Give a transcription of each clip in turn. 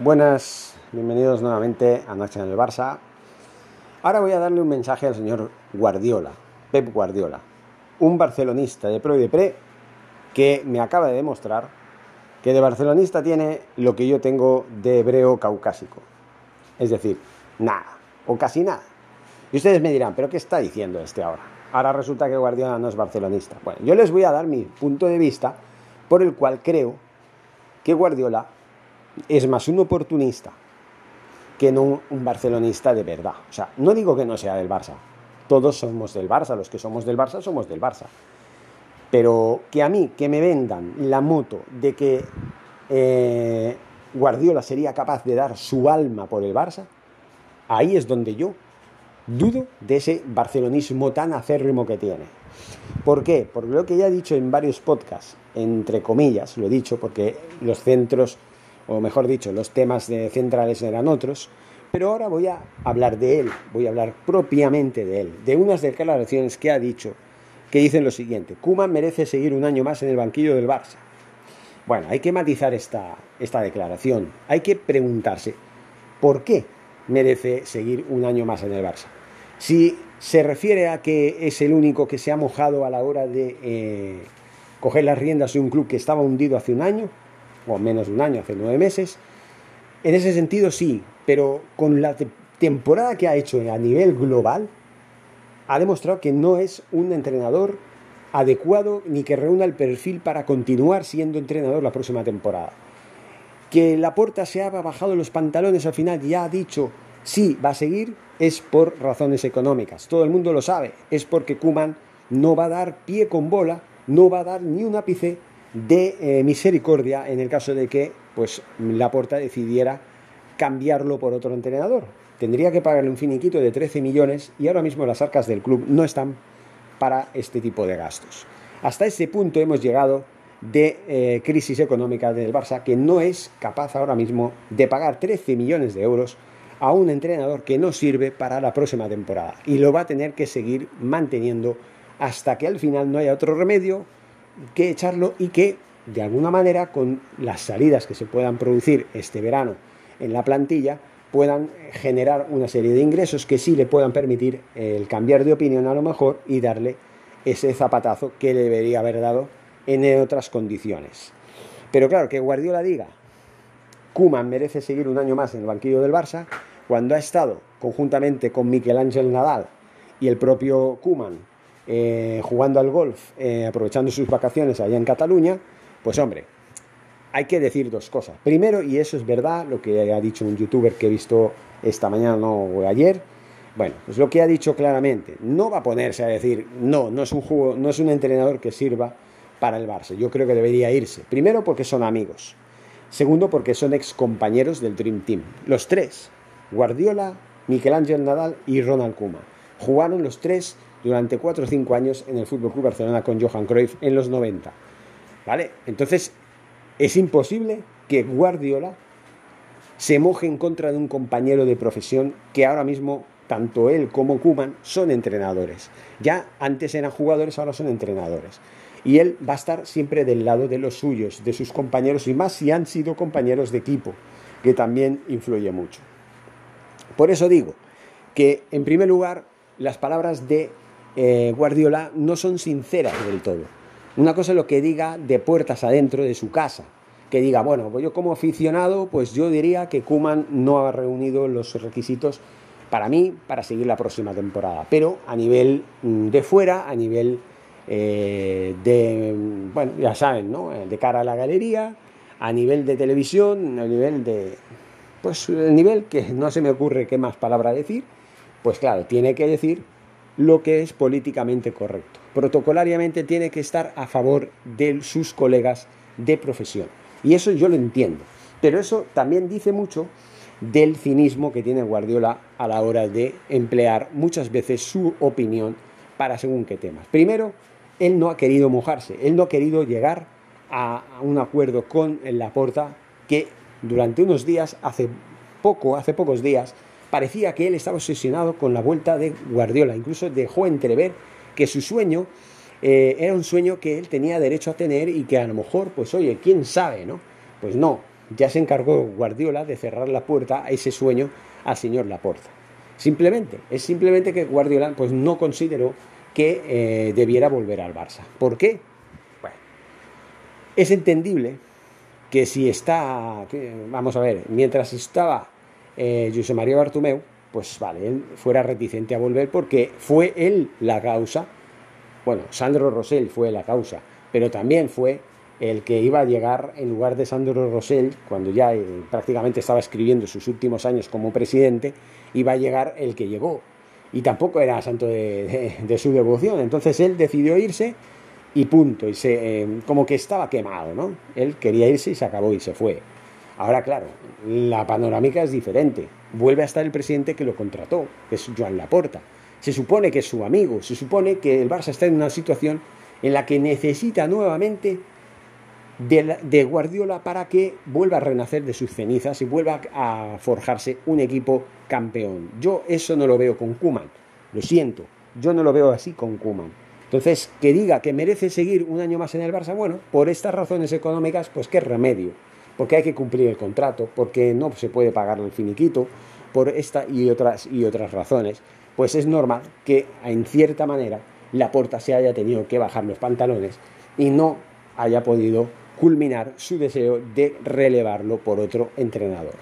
Buenas, bienvenidos nuevamente a Noche en el Barça. Ahora voy a darle un mensaje al señor Guardiola, Pep Guardiola, un barcelonista de pro y de pre que me acaba de demostrar que de barcelonista tiene lo que yo tengo de hebreo caucásico. Es decir, nada, o casi nada. Y ustedes me dirán, ¿pero qué está diciendo este ahora? Ahora resulta que Guardiola no es barcelonista. Bueno, yo les voy a dar mi punto de vista por el cual creo que Guardiola es más un oportunista que no un barcelonista de verdad. O sea, no digo que no sea del Barça. Todos somos del Barça, los que somos del Barça somos del Barça. Pero que a mí, que me vendan la moto de que eh, Guardiola sería capaz de dar su alma por el Barça, ahí es donde yo dudo de ese barcelonismo tan acérrimo que tiene. ¿Por qué? Porque lo que ya he dicho en varios podcasts, entre comillas, lo he dicho porque los centros o mejor dicho, los temas de centrales eran otros, pero ahora voy a hablar de él, voy a hablar propiamente de él, de unas declaraciones que ha dicho que dicen lo siguiente, Kuman merece seguir un año más en el banquillo del Barça. Bueno, hay que matizar esta, esta declaración, hay que preguntarse, ¿por qué merece seguir un año más en el Barça? Si se refiere a que es el único que se ha mojado a la hora de eh, coger las riendas de un club que estaba hundido hace un año, o menos de un año, hace nueve meses. En ese sentido sí, pero con la temporada que ha hecho a nivel global, ha demostrado que no es un entrenador adecuado ni que reúna el perfil para continuar siendo entrenador la próxima temporada. Que Laporta se ha bajado los pantalones al final y ha dicho sí, va a seguir, es por razones económicas. Todo el mundo lo sabe, es porque Kuman no va a dar pie con bola, no va a dar ni un ápice de eh, misericordia en el caso de que pues Laporta decidiera cambiarlo por otro entrenador. Tendría que pagarle un finiquito de 13 millones y ahora mismo las arcas del club no están para este tipo de gastos. Hasta ese punto hemos llegado de eh, crisis económica del Barça que no es capaz ahora mismo de pagar 13 millones de euros a un entrenador que no sirve para la próxima temporada y lo va a tener que seguir manteniendo hasta que al final no haya otro remedio que echarlo y que de alguna manera con las salidas que se puedan producir este verano en la plantilla puedan generar una serie de ingresos que sí le puedan permitir el cambiar de opinión a lo mejor y darle ese zapatazo que le debería haber dado en otras condiciones. Pero claro, que Guardiola diga, Kuman merece seguir un año más en el banquillo del Barça, cuando ha estado conjuntamente con Miquel Ángel Nadal y el propio Kuman eh, jugando al golf, eh, aprovechando sus vacaciones allá en Cataluña, pues hombre, hay que decir dos cosas. Primero, y eso es verdad, lo que ha dicho un youtuber que he visto esta mañana o ayer, bueno, pues lo que ha dicho claramente, no va a ponerse a decir, no, no es un juego, no es un entrenador que sirva para el Barça. Yo creo que debería irse. Primero porque son amigos. Segundo porque son ex compañeros del Dream Team. Los tres, Guardiola, Miguel Ángel Nadal y Ronald Kuma. Jugaron los tres durante 4 o 5 años en el Fútbol Club Barcelona con Johan Cruyff en los 90. ¿Vale? Entonces, es imposible que Guardiola se moje en contra de un compañero de profesión que ahora mismo tanto él como Kuman son entrenadores. Ya antes eran jugadores, ahora son entrenadores. Y él va a estar siempre del lado de los suyos, de sus compañeros, y más si han sido compañeros de equipo, que también influye mucho. Por eso digo que, en primer lugar, las palabras de eh, Guardiola no son sinceras del todo. Una cosa es lo que diga de puertas adentro de su casa, que diga, bueno, pues yo como aficionado, pues yo diría que Kuman no ha reunido los requisitos para mí para seguir la próxima temporada. Pero a nivel mm, de fuera, a nivel eh, de, bueno, ya saben, ¿no? Eh, de cara a la galería, a nivel de televisión, a nivel de, pues el nivel que no se me ocurre qué más palabra decir, pues claro, tiene que decir lo que es políticamente correcto. Protocolariamente tiene que estar a favor de sus colegas de profesión. Y eso yo lo entiendo. Pero eso también dice mucho del cinismo que tiene Guardiola a la hora de emplear muchas veces su opinión para según qué temas. Primero, él no ha querido mojarse, él no ha querido llegar a un acuerdo con Laporta que durante unos días, hace poco, hace pocos días, parecía que él estaba obsesionado con la vuelta de Guardiola. Incluso dejó entrever que su sueño eh, era un sueño que él tenía derecho a tener y que a lo mejor, pues oye, quién sabe, ¿no? Pues no, ya se encargó Guardiola de cerrar la puerta a ese sueño al señor Laporta. Simplemente, es simplemente que Guardiola pues, no consideró que eh, debiera volver al Barça. ¿Por qué? Bueno, es entendible que si está, vamos a ver, mientras estaba eh, José María Bartomeu, pues vale, él fuera reticente a volver porque fue él la causa, bueno, Sandro Rosell fue la causa, pero también fue el que iba a llegar en lugar de Sandro Rosell, cuando ya eh, prácticamente estaba escribiendo sus últimos años como presidente, iba a llegar el que llegó. Y tampoco era santo de, su devoción. Entonces él decidió irse y punto. Y se, eh, como que estaba quemado, ¿no? Él quería irse y se acabó y se fue. Ahora, claro, la panorámica es diferente. Vuelve a estar el presidente que lo contrató, que es Joan Laporta. Se supone que es su amigo, se supone que el Barça está en una situación en la que necesita nuevamente de, Guardiola para que vuelva a renacer de sus cenizas y vuelva a forjarse un equipo campeón. Yo eso no lo veo con Kuman, lo siento, yo no lo veo así con Kuman. Entonces, que diga que merece seguir un año más en el Barça, bueno, por estas razones económicas, pues qué remedio, porque hay que cumplir el contrato, porque no se puede pagar el finiquito, por esta y otras, y otras razones, pues es normal que en cierta manera la porta se haya tenido que bajar los pantalones y no haya podido culminar su deseo de relevarlo por otro entrenador.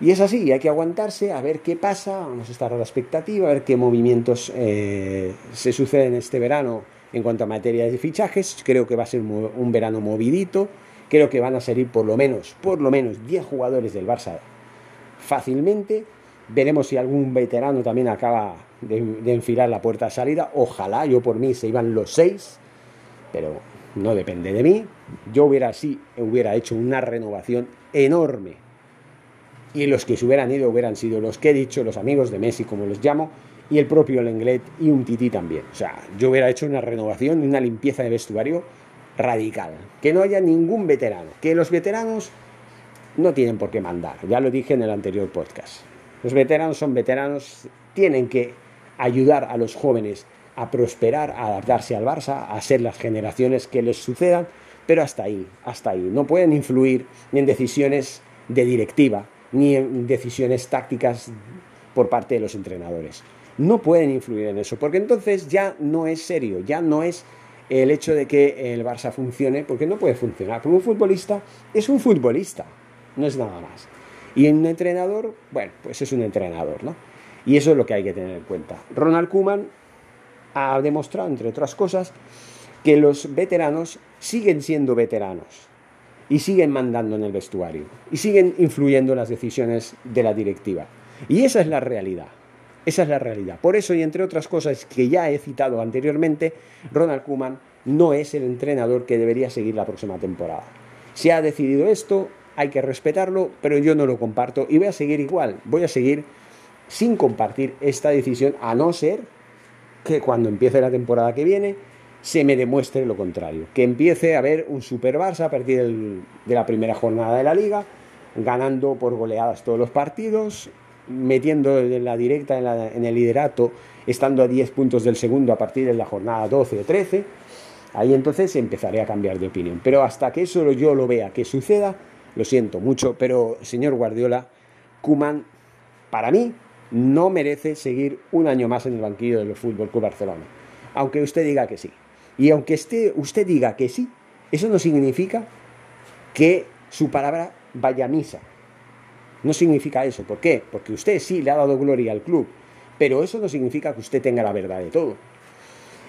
Y es así, hay que aguantarse a ver qué pasa, vamos a estar a la expectativa, a ver qué movimientos eh, se suceden este verano en cuanto a materia de fichajes. Creo que va a ser un verano movidito, creo que van a salir por lo menos, por lo menos 10 jugadores del Barça fácilmente. Veremos si algún veterano también acaba de, enfilar la puerta de salida. Ojalá, yo por mí se iban los 6, pero no depende de mí. Yo hubiera sí, hubiera hecho una renovación enorme. Y los que se hubieran ido hubieran sido los que he dicho, los amigos de Messi, como los llamo, y el propio Lenglet y un Tití también. O sea, yo hubiera hecho una renovación una limpieza de vestuario radical. Que no haya ningún veterano. Que los veteranos no tienen por qué mandar. Ya lo dije en el anterior podcast. Los veteranos son veteranos, tienen que ayudar a los jóvenes a prosperar, a adaptarse al Barça, a ser las generaciones que les sucedan, pero hasta ahí, hasta ahí. No pueden influir ni en decisiones de directiva, ni en decisiones tácticas por parte de los entrenadores. No pueden influir en eso, porque entonces ya no es serio, ya no es el hecho de que el Barça funcione, porque no puede funcionar. Porque un futbolista es un futbolista, no es nada más. Y un entrenador, bueno, pues es un entrenador, ¿no? Y eso es lo que hay que tener en cuenta. Ronald Koeman ha demostrado, entre otras cosas, que los veteranos siguen siendo veteranos y siguen mandando en el vestuario y siguen influyendo en las decisiones de la directiva. Y esa es la realidad. Esa es la realidad. Por eso, y entre otras cosas que ya he citado anteriormente, Ronald Koeman no es el entrenador que debería seguir la próxima temporada. Se ha decidido esto, hay que respetarlo, pero yo no lo comparto y voy a seguir igual. Voy a seguir sin compartir esta decisión, a no ser que cuando empiece la temporada que viene se me demuestre lo contrario, que empiece a haber un Super Barça a partir de la primera jornada de la liga, ganando por goleadas todos los partidos, metiendo en la directa en, el liderato, estando a 10 puntos del segundo a partir de la jornada 12 o 13, ahí entonces empezaré a cambiar de opinión. Pero hasta que eso yo lo vea que suceda, lo siento mucho, pero señor Guardiola, Kuman, para mí no merece seguir un año más en el banquillo del Fútbol Club Barcelona. Aunque usted diga que sí. Y aunque usted diga que sí, eso no significa que su palabra vaya a misa. No significa eso. ¿Por qué? Porque usted sí le ha dado gloria al club, pero eso no significa que usted tenga la verdad de todo.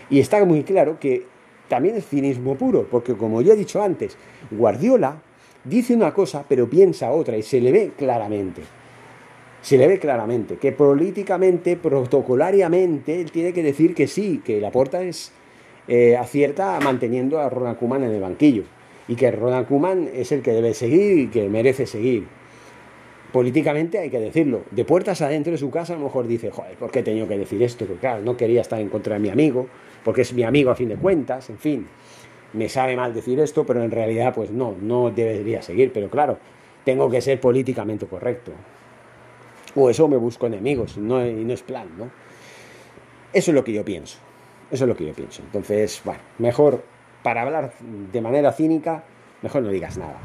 Y está muy claro que también es cinismo puro, porque como yo he dicho antes, Guardiola dice una cosa pero piensa otra y se le ve claramente se le ve claramente que políticamente, protocolariamente, él tiene que decir que sí, que la puerta es eh, acierta manteniendo a Ronald Koeman en el banquillo y que Ronald Koeman es el que debe seguir y que merece seguir. Políticamente hay que decirlo. De puertas adentro de su casa a lo mejor dice, joder, ¿por qué he tenido que decir esto? Porque claro, no quería estar en contra de mi amigo, porque es mi amigo a fin de cuentas, en fin. Me sabe mal decir esto, pero en realidad pues no, no debería seguir. Pero claro, tengo que ser políticamente correcto o eso me busco enemigos, no, y no es plan, ¿no? Eso es lo que yo pienso, eso es lo que yo pienso. Entonces, bueno, mejor, para hablar de manera cínica, mejor no digas nada.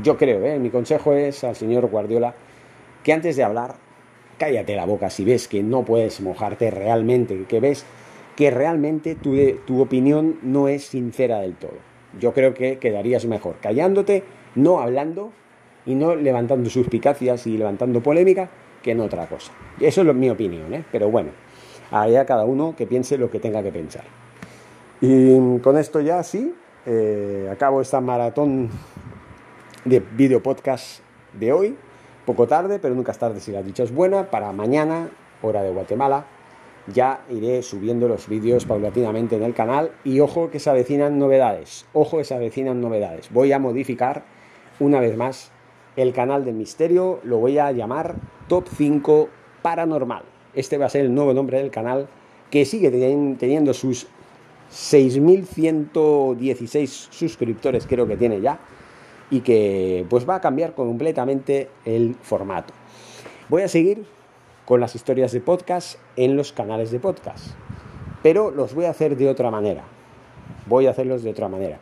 Yo creo, ¿eh? mi consejo es al señor Guardiola que antes de hablar, cállate la boca si ves que no puedes mojarte realmente, que ves que realmente tu, tu opinión no es sincera del todo. Yo creo que quedarías mejor callándote, no hablando y no levantando suspicacias y levantando polémica que en otra cosa. Eso es mi opinión, ¿eh? pero bueno, allá cada uno que piense lo que tenga que pensar. Y con esto ya sí, eh, acabo esta maratón de video podcast de hoy. Poco tarde, pero nunca es tarde si la dicha es buena. Para mañana, hora de Guatemala, ya iré subiendo los vídeos paulatinamente en el canal. Y ojo que se avecinan novedades. Ojo que se avecinan novedades. Voy a modificar una vez más el canal del misterio. Lo voy a llamar Top 5 Paranormal. Este va a ser el nuevo nombre del canal que sigue teniendo sus 6.116 suscriptores, creo que tiene ya y que pues va a cambiar completamente el formato. Voy a seguir con las historias de podcast en los canales de podcast, pero los voy a hacer de otra manera. Voy a hacerlos de otra manera.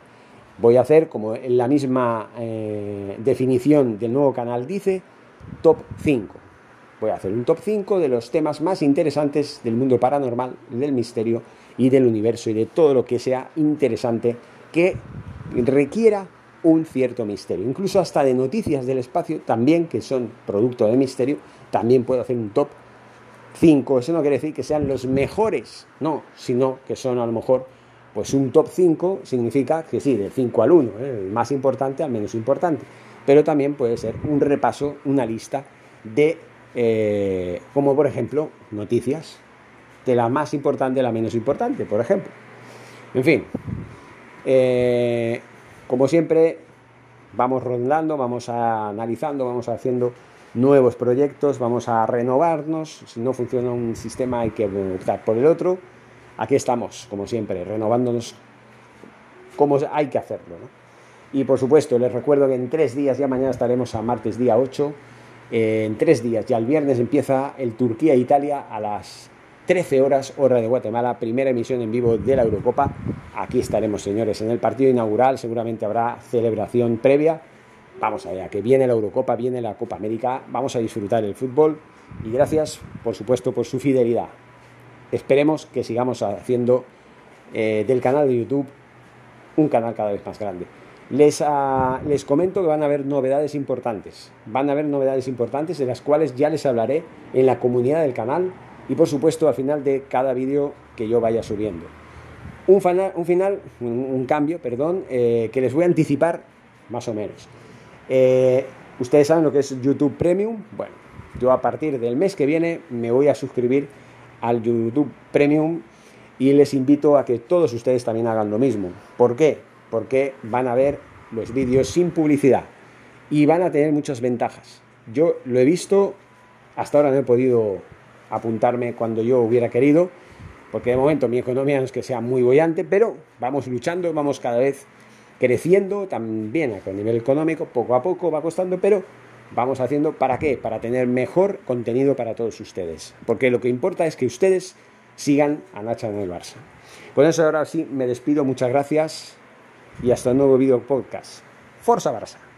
Voy a hacer, como en la misma eh, definición del nuevo canal dice, top 5. Voy a hacer un top 5 de los temas más interesantes del mundo paranormal, del misterio y del universo y de todo lo que sea interesante que requiera un cierto misterio. Incluso hasta de noticias del espacio también, que son producto de misterio, también puedo hacer un top 5. Eso no quiere decir que sean los mejores, no, sino que son a lo mejor, pues un top 5 significa que sí, del 5 al 1, ¿eh? el más importante al menos importante. Pero también puede ser un repaso, una lista de, eh, como por ejemplo, noticias, de la más importante a la menos importante, por ejemplo. En fin, eh, como siempre, vamos rondando, vamos analizando, vamos haciendo nuevos proyectos, vamos a renovarnos. Si no funciona un sistema hay que optar por el otro. Aquí estamos, como siempre, renovándonos como hay que hacerlo. Y por supuesto, les recuerdo que en tres días, ya mañana estaremos a martes día 8, en tres días, ya el viernes empieza el Turquía-Italia a las 13 horas, hora de Guatemala, primera emisión en vivo de la Eurocopa. Aquí estaremos, señores, en el partido inaugural. Seguramente habrá celebración previa. Vamos allá, que viene la Eurocopa, viene la Copa América. Vamos a disfrutar el fútbol. Y gracias, por supuesto, por su fidelidad. Esperemos que sigamos haciendo eh, del canal de YouTube un canal cada vez más grande. Les, ah, les comento que van a haber novedades importantes. Van a haber novedades importantes de las cuales ya les hablaré en la comunidad del canal y por supuesto al final de cada vídeo que yo vaya subiendo. Un, final, un, cambio, perdón, eh, que les voy a anticipar más o menos. Eh, Ustedes saben lo que es YouTube Premium. Bueno, yo a partir del mes que viene me voy a suscribir al YouTube Premium y les invito a que todos ustedes también hagan lo mismo. ¿Por qué? Porque van a ver los vídeos sin publicidad y van a tener muchas ventajas. Yo lo he visto, hasta ahora no he podido apuntarme cuando yo hubiera querido, porque de momento mi economía no es que sea muy bollante, pero vamos luchando, vamos cada vez creciendo también a nivel económico, poco a poco va costando, pero vamos haciendo para qué? Para tener mejor contenido para todos ustedes, porque lo que importa es que ustedes sigan a Nacha en el Barça. Con eso ahora sí me despido, muchas gracias y hasta un nuevo video podcast. Forza Barça.